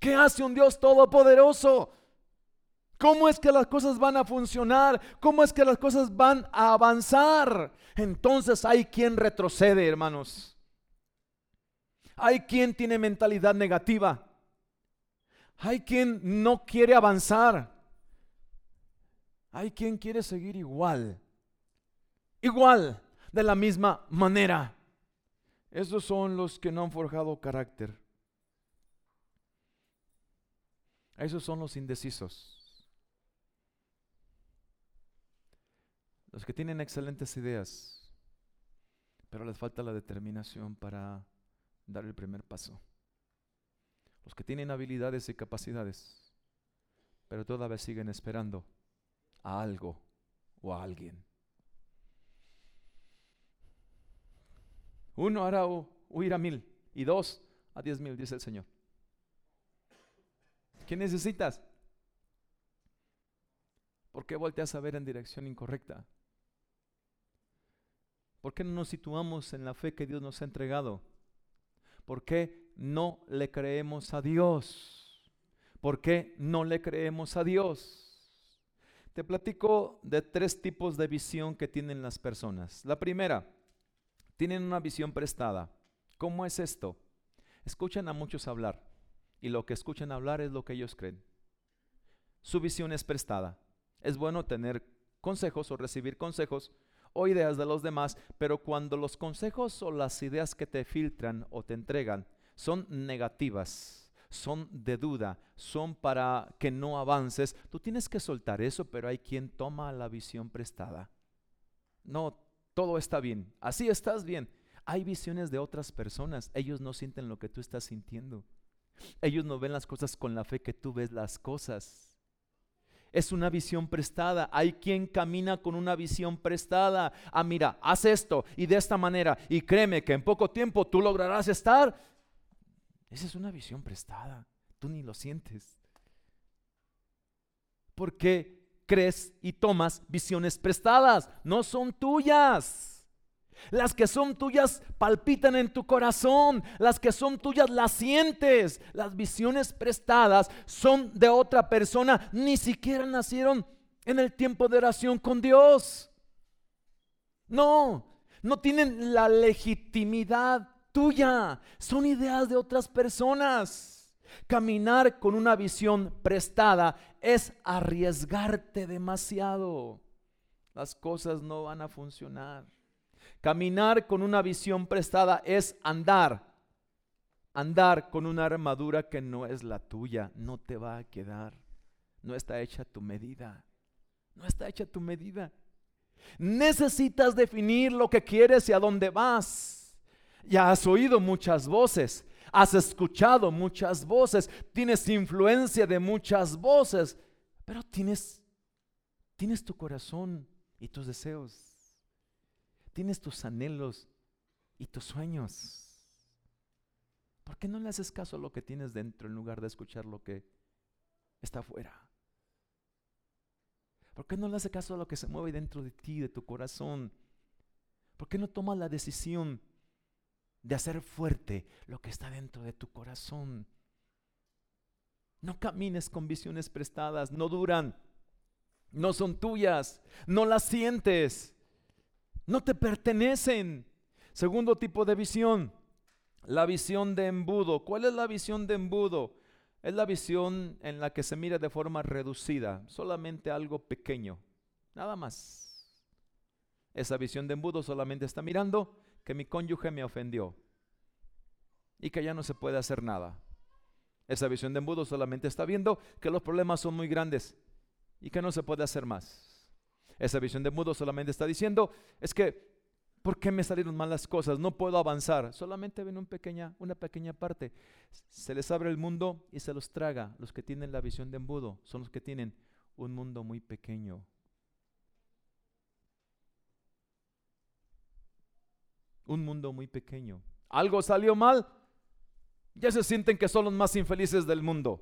¿Qué hace un Dios todopoderoso? ¿Cómo es que las cosas van a funcionar? ¿Cómo es que las cosas van a avanzar? Entonces hay quien retrocede, hermanos. Hay quien tiene mentalidad negativa. Hay quien no quiere avanzar. Hay quien quiere seguir igual. Igual, de la misma manera. Esos son los que no han forjado carácter. Esos son los indecisos. Los que tienen excelentes ideas, pero les falta la determinación para dar el primer paso. Los que tienen habilidades y capacidades, pero todavía siguen esperando a algo o a alguien. Uno hará huir a mil y dos a diez mil, dice el Señor. ¿Qué necesitas? ¿Por qué volteas a ver en dirección incorrecta? ¿Por qué no nos situamos en la fe que Dios nos ha entregado? ¿Por qué no le creemos a Dios? ¿Por qué no le creemos a Dios? Te platico de tres tipos de visión que tienen las personas. La primera, tienen una visión prestada. ¿Cómo es esto? Escuchan a muchos hablar y lo que escuchan hablar es lo que ellos creen. Su visión es prestada. Es bueno tener consejos o recibir consejos, o ideas de los demás, pero cuando los consejos o las ideas que te filtran o te entregan son negativas, son de duda, son para que no avances, tú tienes que soltar eso, pero hay quien toma la visión prestada. No, todo está bien, así estás bien. Hay visiones de otras personas, ellos no sienten lo que tú estás sintiendo. Ellos no ven las cosas con la fe que tú ves las cosas. Es una visión prestada. Hay quien camina con una visión prestada. Ah, mira, haz esto y de esta manera. Y créeme que en poco tiempo tú lograrás estar. Esa es una visión prestada. Tú ni lo sientes. ¿Por qué crees y tomas visiones prestadas? No son tuyas. Las que son tuyas palpitan en tu corazón. Las que son tuyas las sientes. Las visiones prestadas son de otra persona. Ni siquiera nacieron en el tiempo de oración con Dios. No, no tienen la legitimidad tuya. Son ideas de otras personas. Caminar con una visión prestada es arriesgarte demasiado. Las cosas no van a funcionar. Caminar con una visión prestada es andar. Andar con una armadura que no es la tuya, no te va a quedar. No está hecha tu medida. No está hecha tu medida. Necesitas definir lo que quieres y a dónde vas. Ya has oído muchas voces, has escuchado muchas voces, tienes influencia de muchas voces, pero tienes tienes tu corazón y tus deseos tienes tus anhelos y tus sueños. ¿Por qué no le haces caso a lo que tienes dentro en lugar de escuchar lo que está afuera? ¿Por qué no le haces caso a lo que se mueve dentro de ti, de tu corazón? ¿Por qué no tomas la decisión de hacer fuerte lo que está dentro de tu corazón? No camines con visiones prestadas, no duran, no son tuyas, no las sientes no te pertenecen. Segundo tipo de visión, la visión de embudo. ¿Cuál es la visión de embudo? Es la visión en la que se mira de forma reducida, solamente algo pequeño, nada más. Esa visión de embudo solamente está mirando que mi cónyuge me ofendió y que ya no se puede hacer nada. Esa visión de embudo solamente está viendo que los problemas son muy grandes y que no se puede hacer más. Esa visión de mudo solamente está diciendo, es que, ¿por qué me salieron mal las cosas? No puedo avanzar. Solamente ven un pequeña, una pequeña parte. Se les abre el mundo y se los traga. Los que tienen la visión de embudo son los que tienen un mundo muy pequeño. Un mundo muy pequeño. Algo salió mal. Ya se sienten que son los más infelices del mundo.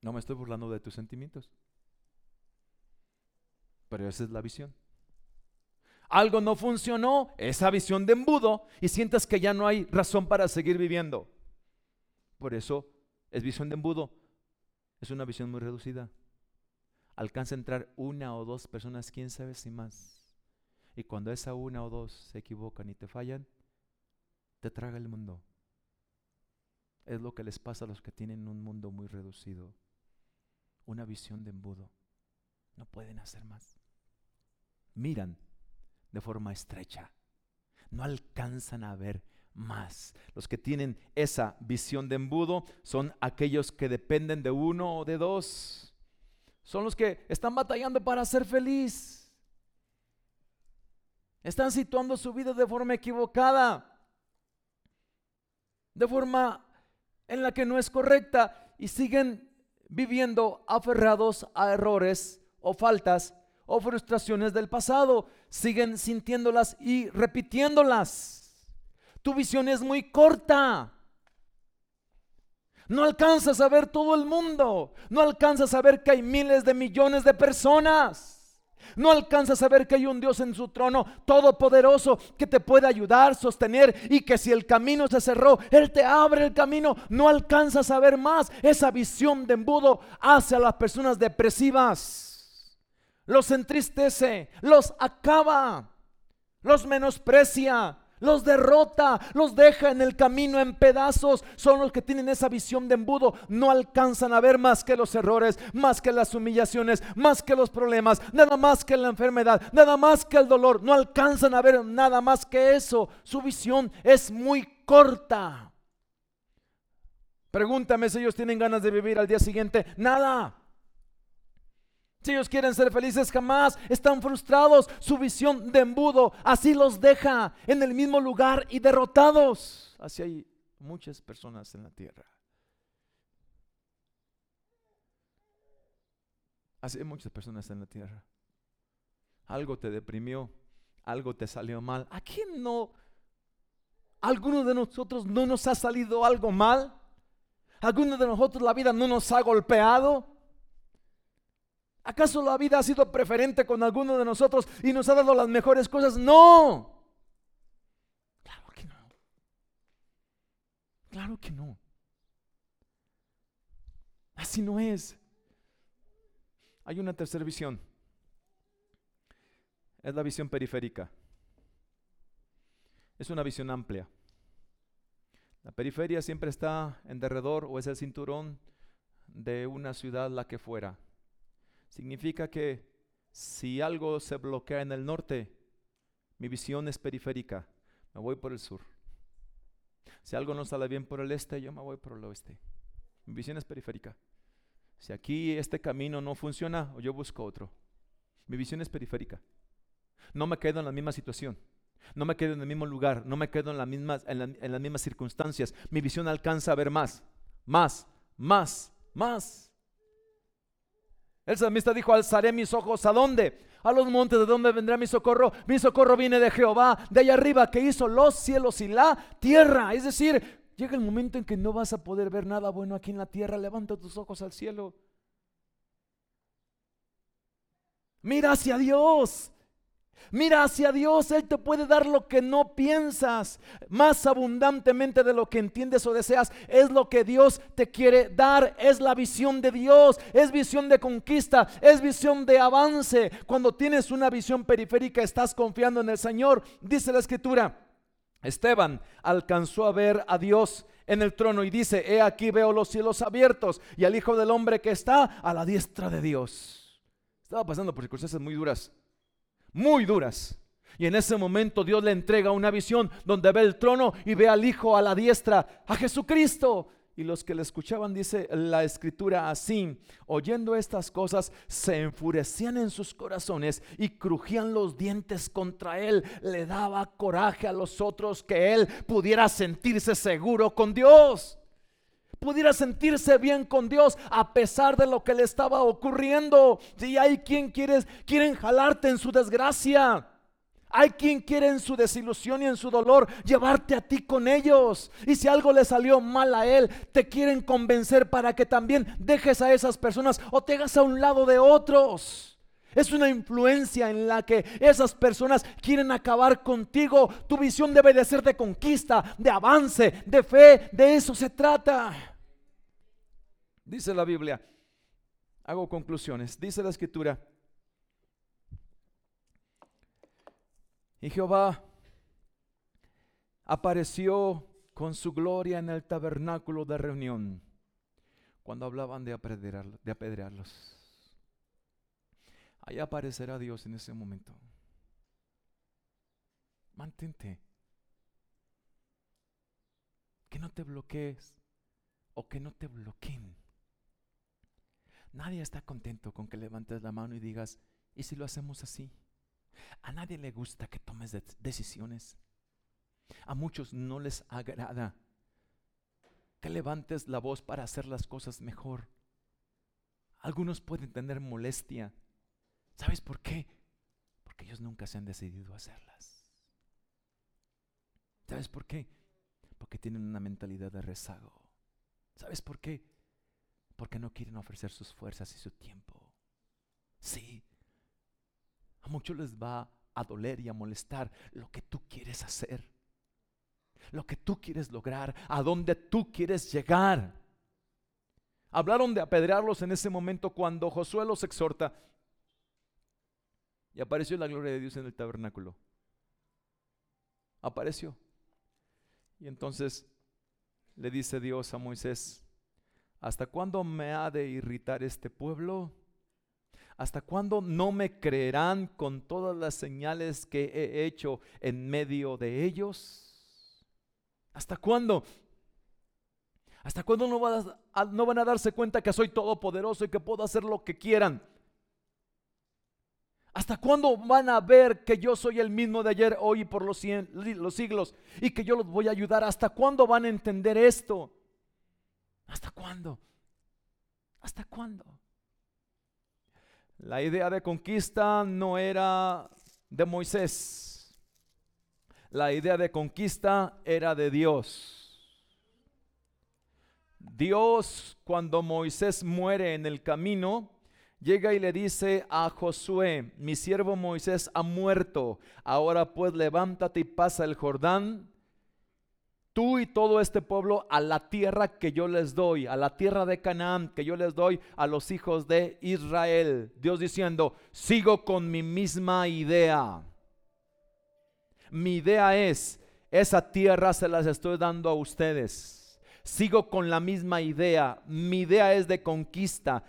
No me estoy burlando de tus sentimientos. Pero esa es la visión. Algo no funcionó, esa visión de embudo, y sientes que ya no hay razón para seguir viviendo. Por eso es visión de embudo. Es una visión muy reducida. Alcanza a entrar una o dos personas, quién sabe si más. Y cuando esa una o dos se equivocan y te fallan, te traga el mundo. Es lo que les pasa a los que tienen un mundo muy reducido. Una visión de embudo. No pueden hacer más miran de forma estrecha. No alcanzan a ver más. Los que tienen esa visión de embudo son aquellos que dependen de uno o de dos. Son los que están batallando para ser feliz. Están situando su vida de forma equivocada. De forma en la que no es correcta y siguen viviendo aferrados a errores o faltas o frustraciones del pasado. Siguen sintiéndolas y repitiéndolas. Tu visión es muy corta. No alcanzas a ver todo el mundo. No alcanzas a ver que hay miles de millones de personas. No alcanzas a ver que hay un Dios en su trono todopoderoso que te puede ayudar, sostener y que si el camino se cerró, Él te abre el camino. No alcanzas a ver más. Esa visión de embudo hace a las personas depresivas los entristece, los acaba, los menosprecia, los derrota, los deja en el camino en pedazos. Son los que tienen esa visión de embudo. No alcanzan a ver más que los errores, más que las humillaciones, más que los problemas, nada más que la enfermedad, nada más que el dolor. No alcanzan a ver nada más que eso. Su visión es muy corta. Pregúntame si ellos tienen ganas de vivir al día siguiente. Nada. Si ellos quieren ser felices, jamás están frustrados. Su visión de embudo así los deja en el mismo lugar y derrotados. Así hay muchas personas en la tierra. Así hay muchas personas en la tierra. Algo te deprimió, algo te salió mal. ¿A quién no? ¿Alguno de nosotros no nos ha salido algo mal? ¿Alguno de nosotros la vida no nos ha golpeado? ¿Acaso la vida ha sido preferente con alguno de nosotros y nos ha dado las mejores cosas? No. Claro que no. Claro que no. Así no es. Hay una tercera visión. Es la visión periférica. Es una visión amplia. La periferia siempre está en derredor o es el cinturón de una ciudad la que fuera. Significa que si algo se bloquea en el norte, mi visión es periférica. Me voy por el sur. Si algo no sale bien por el este, yo me voy por el oeste. Mi visión es periférica. Si aquí este camino no funciona, yo busco otro. Mi visión es periférica. No me quedo en la misma situación. No me quedo en el mismo lugar. No me quedo en, en, las mismas circunstancias. Mi visión alcanza a ver más. Más. Más. Más. El salmista dijo, alzaré mis ojos a dónde? A los montes de donde vendrá mi socorro. Mi socorro viene de Jehová, de allá arriba que hizo los cielos y la tierra. Es decir, Llega el momento en que no vas a poder ver nada bueno aquí en la tierra. Levanta tus ojos al cielo. Mira hacia Dios. Mira hacia Dios, Él te puede dar lo que no piensas, más abundantemente de lo que entiendes o deseas. Es lo que Dios te quiere dar, es la visión de Dios, es visión de conquista, es visión de avance. Cuando tienes una visión periférica, estás confiando en el Señor, dice la Escritura. Esteban alcanzó a ver a Dios en el trono y dice, he aquí veo los cielos abiertos y al Hijo del Hombre que está a la diestra de Dios. Estaba pasando por circunstancias muy duras, muy duras. Y en ese momento Dios le entrega una visión donde ve el trono y ve al Hijo a la diestra, a Jesucristo. Y los que le escuchaban, dice la escritura así, oyendo estas cosas, se enfurecían en sus corazones y crujían los dientes contra él. Le daba coraje a los otros que él pudiera sentirse seguro con Dios. Pudiera sentirse bien con Dios a pesar de lo que le estaba ocurriendo. Si hay quien quieres, quieren jalarte en su desgracia. Hay quien quiere en su desilusión y en su dolor llevarte a ti con ellos. Y si algo le salió mal a él, te quieren convencer para que también dejes a esas personas o te hagas a un lado de otros. Es una influencia en la que esas personas quieren acabar contigo. Tu visión debe de ser de conquista, de avance, de fe. De eso se trata. Dice la Biblia. Hago conclusiones. Dice la escritura. Y Jehová apareció con su gloria en el tabernáculo de reunión cuando hablaban de, de apedrearlos. Ahí aparecerá Dios en ese momento. Mantente. Que no te bloquees o que no te bloqueen. Nadie está contento con que levantes la mano y digas, ¿y si lo hacemos así? A nadie le gusta que tomes decisiones. A muchos no les agrada que levantes la voz para hacer las cosas mejor. Algunos pueden tener molestia. ¿Sabes por qué? Porque ellos nunca se han decidido a hacerlas. ¿Sabes por qué? Porque tienen una mentalidad de rezago. ¿Sabes por qué? Porque no quieren ofrecer sus fuerzas y su tiempo. Sí, a muchos les va a doler y a molestar lo que tú quieres hacer, lo que tú quieres lograr, a donde tú quieres llegar. Hablaron de apedrearlos en ese momento cuando Josué los exhorta y apareció la gloria de Dios en el tabernáculo. Apareció. Y entonces le dice Dios a Moisés, ¿hasta cuándo me ha de irritar este pueblo? ¿Hasta cuándo no me creerán con todas las señales que he hecho en medio de ellos? ¿Hasta cuándo? ¿Hasta cuándo no van a, darse cuenta que soy todopoderoso y que puedo hacer lo que quieran? ¿Hasta cuándo van a ver que yo soy el mismo de ayer, hoy y por los, los siglos y que yo los voy a ayudar? ¿Hasta cuándo van a entender esto? ¿Hasta cuándo? ¿Hasta cuándo? La idea de conquista no era de Moisés. La idea de conquista era de Dios. Dios, cuando Moisés muere en el camino, llega y le dice a Josué, mi siervo Moisés ha muerto, ahora pues levántate y pasa el Jordán, tú y todo este pueblo a la tierra que yo les doy, a la tierra de Canaán que yo les doy a los hijos de Israel. Dios diciendo, sigo con mi misma idea. Mi idea es, esa tierra se las estoy dando a ustedes sigo con la misma idea. Mi idea es de conquista.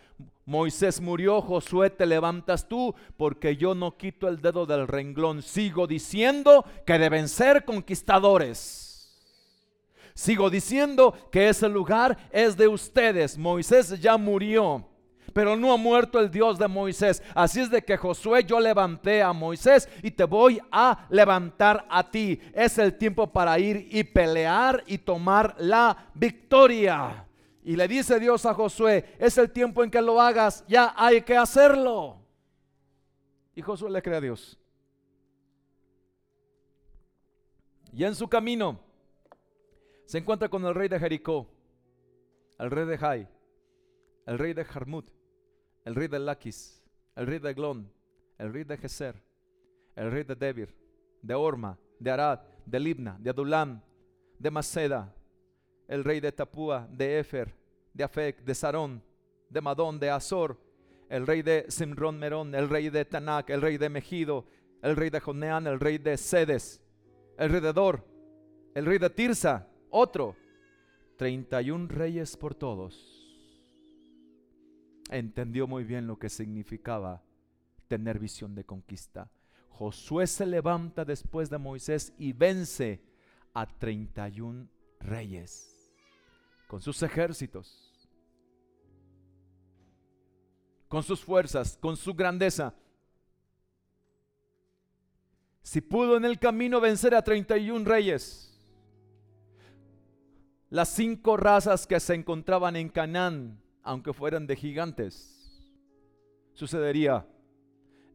Moisés murió, Josué, te levantas tú, porque yo no quito el dedo del renglón. Sigo diciendo que deben ser conquistadores. Sigo diciendo que ese lugar es de ustedes. Moisés ya murió pero no ha muerto el Dios de Moisés. Así es de que Josué, yo levanté a Moisés y te voy a levantar a ti. Es el tiempo para ir y pelear y tomar la victoria. Y le dice Dios a Josué, es el tiempo en que lo hagas, ya hay que hacerlo. Y Josué le cree a Dios. Y en su camino se encuentra con el rey de Jericó, el rey de Jai, el rey de Jarmut, el rey de Laquis, el rey de Glon, el rey de Geser, el rey de Debir, de Orma, de Arad, de Libna, de Adulam, de Maceda, el rey de Tapúa, de Efer, de Afec, de Sarón, de Madón, de Azor, el rey de Simrón Merón, el rey de Tanak, el rey de Megido, el rey de Joneán, el rey de Sedes, el rey de Dor, el rey de Tirsa, otro, 31 reyes por todos entendió muy bien lo que significaba tener visión de conquista. Josué se levanta después de Moisés y vence a 31 reyes con sus ejércitos, con sus fuerzas, con su grandeza. Si pudo en el camino vencer a 31 reyes, las cinco razas que se encontraban en Canaán aunque fueran de gigantes, sucedería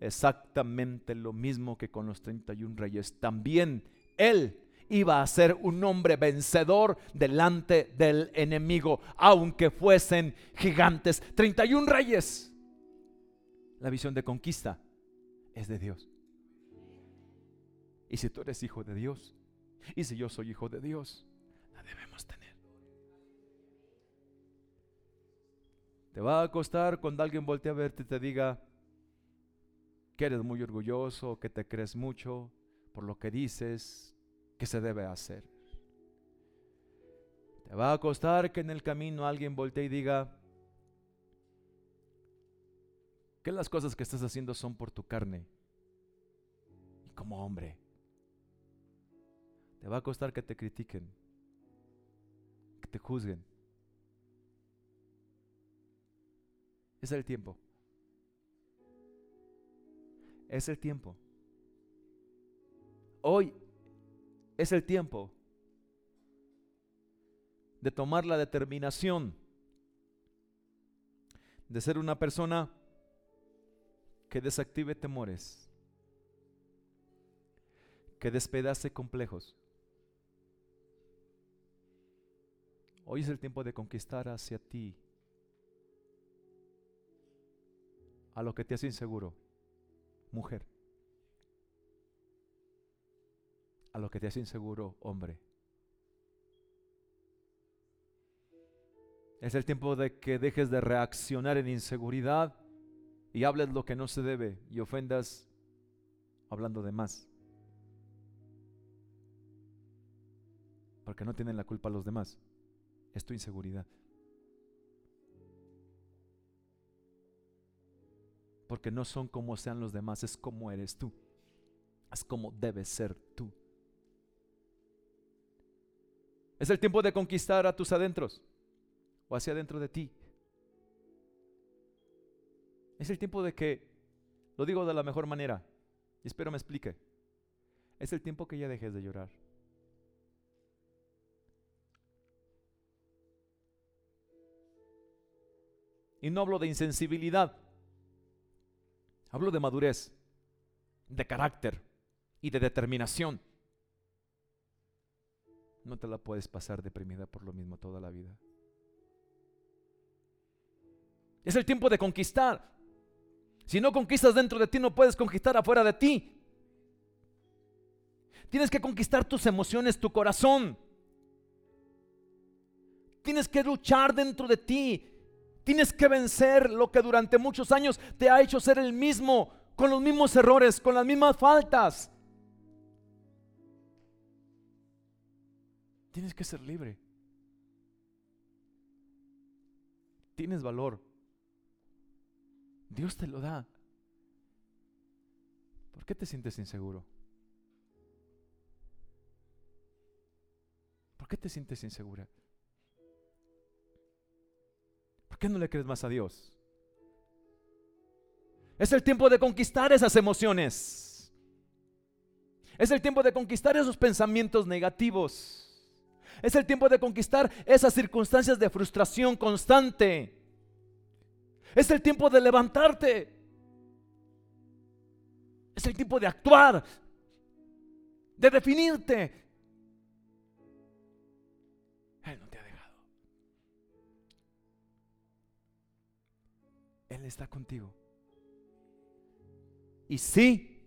exactamente lo mismo que con los 31 reyes. También él iba a ser un hombre vencedor delante del enemigo, aunque fuesen gigantes. 31 reyes. La visión de conquista es de Dios. Y si tú eres hijo de Dios, y si yo soy hijo de Dios, la debemos tener. Te va a costar cuando alguien voltee a verte y te diga que eres muy orgulloso, que te crees mucho por lo que dices que se debe hacer. Te va a costar que en el camino alguien voltee y diga que las cosas que estás haciendo son por tu carne y como hombre. Te va a costar que te critiquen, que te juzguen. Es el tiempo. Es el tiempo. Hoy es el tiempo de tomar la determinación de ser una persona que desactive temores, que despedace complejos. Hoy es el tiempo de conquistar hacia ti a lo que te hace inseguro, mujer. A lo que te hace inseguro, hombre. Es el tiempo de que dejes de reaccionar en inseguridad y hables lo que no se debe y ofendas hablando de más. Porque no tienen la culpa los demás. Es tu inseguridad. Porque no son como sean los demás, es como eres tú. Es como debes ser tú. Es el tiempo de conquistar a tus adentros o hacia adentro de ti. Es el tiempo de que Lo digo de la mejor manera. Y espero me explique. Es el tiempo que ya dejes de llorar. Y no hablo de insensibilidad. Hablo de madurez, de carácter y de determinación. No te la puedes pasar deprimida por lo mismo toda la vida. Es el tiempo de conquistar. Si no conquistas dentro de ti, no puedes conquistar afuera de ti. Tienes que conquistar tus emociones, tu corazón. Tienes que luchar dentro de ti. Tienes que vencer lo que durante muchos años te ha hecho ser el mismo, con los mismos errores, con las mismas faltas. Tienes que ser libre. Tienes valor. Dios te lo da. ¿Por qué te sientes inseguro? ¿Por qué te sientes insegura? ¿Por qué no le crees más a Dios? Es el tiempo de conquistar esas emociones. Es el tiempo de conquistar esos pensamientos negativos. Es el tiempo de conquistar esas circunstancias de frustración constante. Es el tiempo de levantarte. Es el tiempo de actuar, de definirte. Él está contigo. Y sí,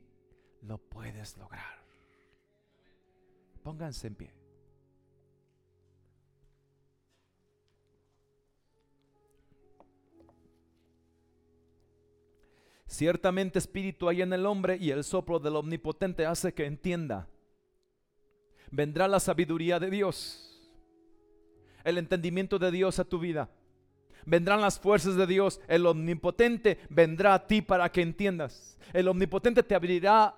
lo puedes lograr. Pónganse en pie. Ciertamente espíritu hay en el hombre y el soplo del omnipotente hace que entienda. Vendrá la sabiduría de Dios, el entendimiento de Dios a tu vida. Vendrán las fuerzas de Dios, el omnipotente vendrá a ti para que entiendas. El omnipotente te abrirá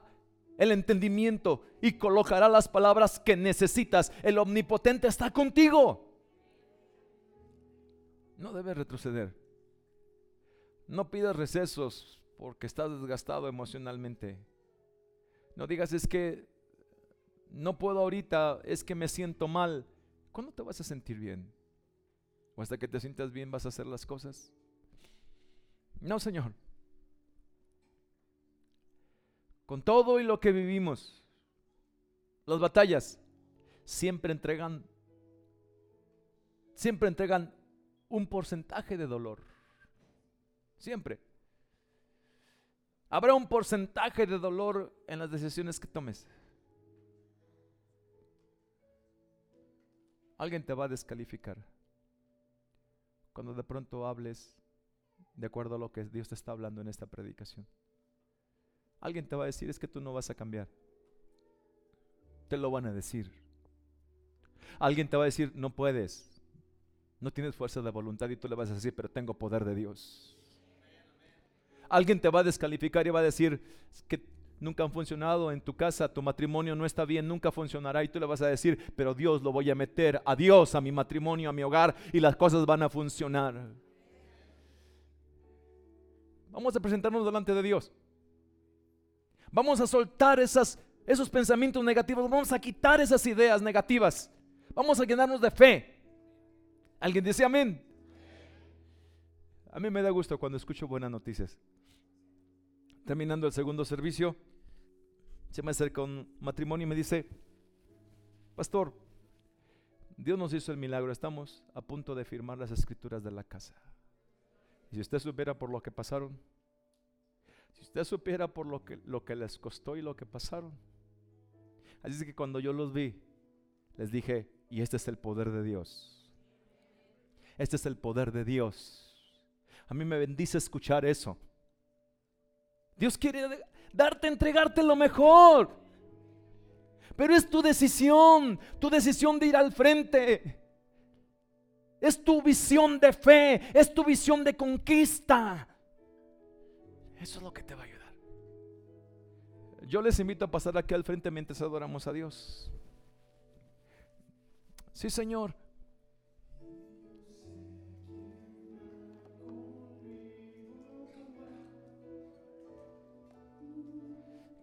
el entendimiento y colocará las palabras que necesitas. El omnipotente está contigo. No debes retroceder. No pidas recesos porque estás desgastado emocionalmente. No digas es que no puedo ahorita, es que me siento mal. ¿Cuándo te vas a sentir bien? ¿O hasta que te sientas bien vas a hacer las cosas? No, Señor. Con todo y lo que vivimos, las batallas siempre entregan siempre entregan un porcentaje de dolor. Siempre. Habrá un porcentaje de dolor en las decisiones que tomes. Alguien te va a descalificar cuando de pronto hables de acuerdo a lo que Dios te está hablando en esta predicación. Alguien te va a decir, es que tú no vas a cambiar. Te lo van a decir. Alguien te va a decir, no puedes. No tienes fuerza de voluntad y tú le vas a decir, pero tengo poder de Dios alguien te va a descalificar y va a decir que nunca han funcionado en tu casa, tu matrimonio no está bien, nunca funcionará y tú le vas a decir, pero Dios lo voy a meter a Dios, a mi matrimonio, a mi hogar y las cosas van a funcionar. Vamos a presentarnos delante de Dios. Vamos a soltar esas, esos pensamientos negativos, vamos a quitar esas ideas negativas. Vamos a llenarnos de fe. ¿Alguien dice amén? A mí me da gusto cuando escucho buenas noticias terminando el segundo servicio, se me acerca un matrimonio y me dice, pastor, Dios nos hizo el milagro, estamos a punto de firmar las escrituras de la casa. Si usted supiera por lo que pasaron, si usted supiera por lo que, lo que les costó y lo que pasaron. Así es que cuando yo los vi, les dije, y este es el poder de Dios. Este es el poder de Dios. A mí me bendice escuchar eso. Dios quiere darte, entregarte lo mejor. Pero es tu decisión, tu decisión de ir al frente. Es tu visión de fe, es tu visión de conquista. Eso es lo que te va a ayudar. Yo les invito a pasar aquí al frente mientras adoramos a Dios. Sí, Señor.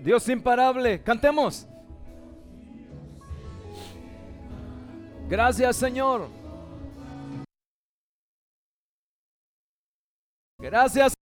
Dios imparable. Cantemos. Gracias, Señor. Gracias.